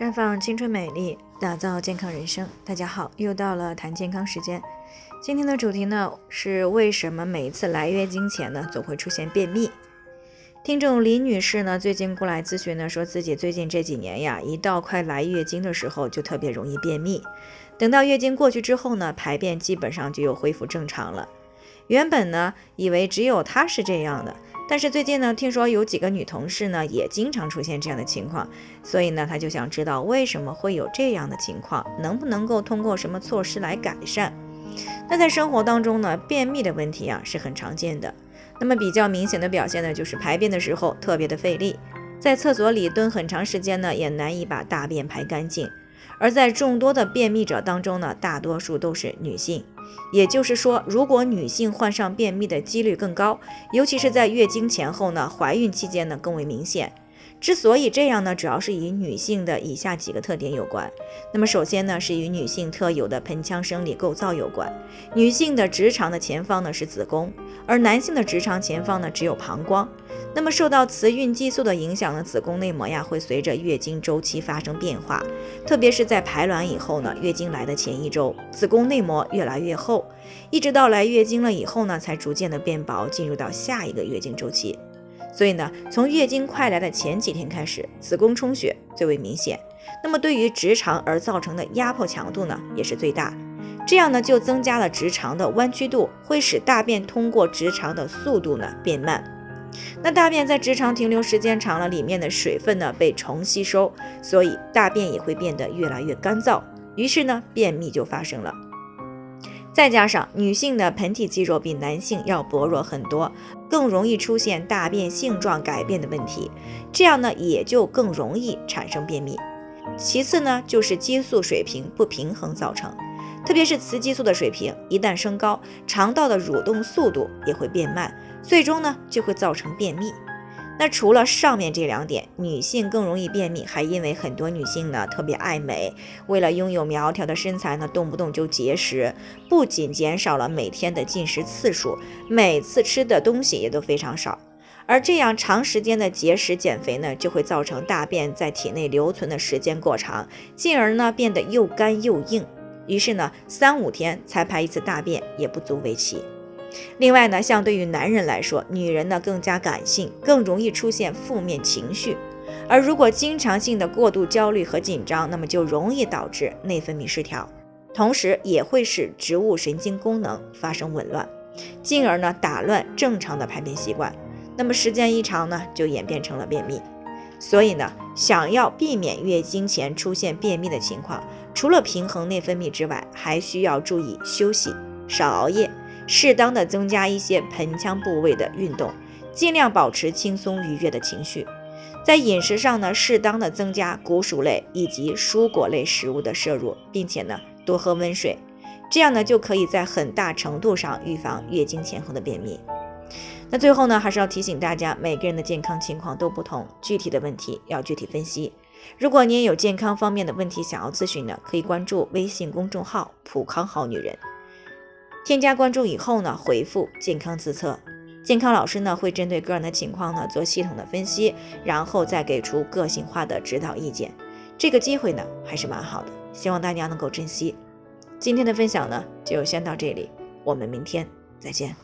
绽放青春美丽，打造健康人生。大家好，又到了谈健康时间。今天的主题呢是为什么每一次来月经前呢总会出现便秘？听众李女士呢最近过来咨询呢，说自己最近这几年呀，一到快来月经的时候就特别容易便秘，等到月经过去之后呢，排便基本上就又恢复正常了。原本呢以为只有她是这样的。但是最近呢，听说有几个女同事呢也经常出现这样的情况，所以呢，她就想知道为什么会有这样的情况，能不能够通过什么措施来改善？那在生活当中呢，便秘的问题啊是很常见的。那么比较明显的表现呢，就是排便的时候特别的费力，在厕所里蹲很长时间呢，也难以把大便排干净。而在众多的便秘者当中呢，大多数都是女性。也就是说，如果女性患上便秘的几率更高，尤其是在月经前后呢，怀孕期间呢更为明显。之所以这样呢，主要是与女性的以下几个特点有关。那么首先呢，是与女性特有的盆腔生理构造有关。女性的直肠的前方呢是子宫，而男性的直肠前方呢只有膀胱。那么受到雌孕激素的影响呢，子宫内膜呀会随着月经周期发生变化，特别是在排卵以后呢，月经来的前一周，子宫内膜越来越厚，一直到来月经了以后呢，才逐渐的变薄，进入到下一个月经周期。所以呢，从月经快来的前几天开始，子宫充血最为明显，那么对于直肠而造成的压迫强度呢，也是最大，这样呢就增加了直肠的弯曲度，会使大便通过直肠的速度呢变慢。那大便在直肠停留时间长了，里面的水分呢被重吸收，所以大便也会变得越来越干燥，于是呢便秘就发生了。再加上女性的盆底肌肉比男性要薄弱很多，更容易出现大便性状改变的问题，这样呢也就更容易产生便秘。其次呢就是激素水平不平衡造成，特别是雌激素的水平一旦升高，肠道的蠕动速度也会变慢。最终呢，就会造成便秘。那除了上面这两点，女性更容易便秘，还因为很多女性呢特别爱美，为了拥有苗条的身材呢，动不动就节食，不仅减少了每天的进食次数，每次吃的东西也都非常少。而这样长时间的节食减肥呢，就会造成大便在体内留存的时间过长，进而呢变得又干又硬，于是呢三五天才排一次大便也不足为奇。另外呢，相对于男人来说，女人呢更加感性，更容易出现负面情绪。而如果经常性的过度焦虑和紧张，那么就容易导致内分泌失调，同时也会使植物神经功能发生紊乱，进而呢打乱正常的排便习惯。那么时间一长呢，就演变成了便秘。所以呢，想要避免月经前出现便秘的情况，除了平衡内分泌之外，还需要注意休息，少熬夜。适当的增加一些盆腔部位的运动，尽量保持轻松愉悦的情绪。在饮食上呢，适当的增加谷薯类以及蔬果类食物的摄入，并且呢多喝温水，这样呢就可以在很大程度上预防月经前后的便秘。那最后呢，还是要提醒大家，每个人的健康情况都不同，具体的问题要具体分析。如果你也有健康方面的问题想要咨询呢，可以关注微信公众号“普康好女人”。添加关注以后呢，回复“健康自测”，健康老师呢会针对个人的情况呢做系统的分析，然后再给出个性化的指导意见。这个机会呢还是蛮好的，希望大家能够珍惜。今天的分享呢就先到这里，我们明天再见。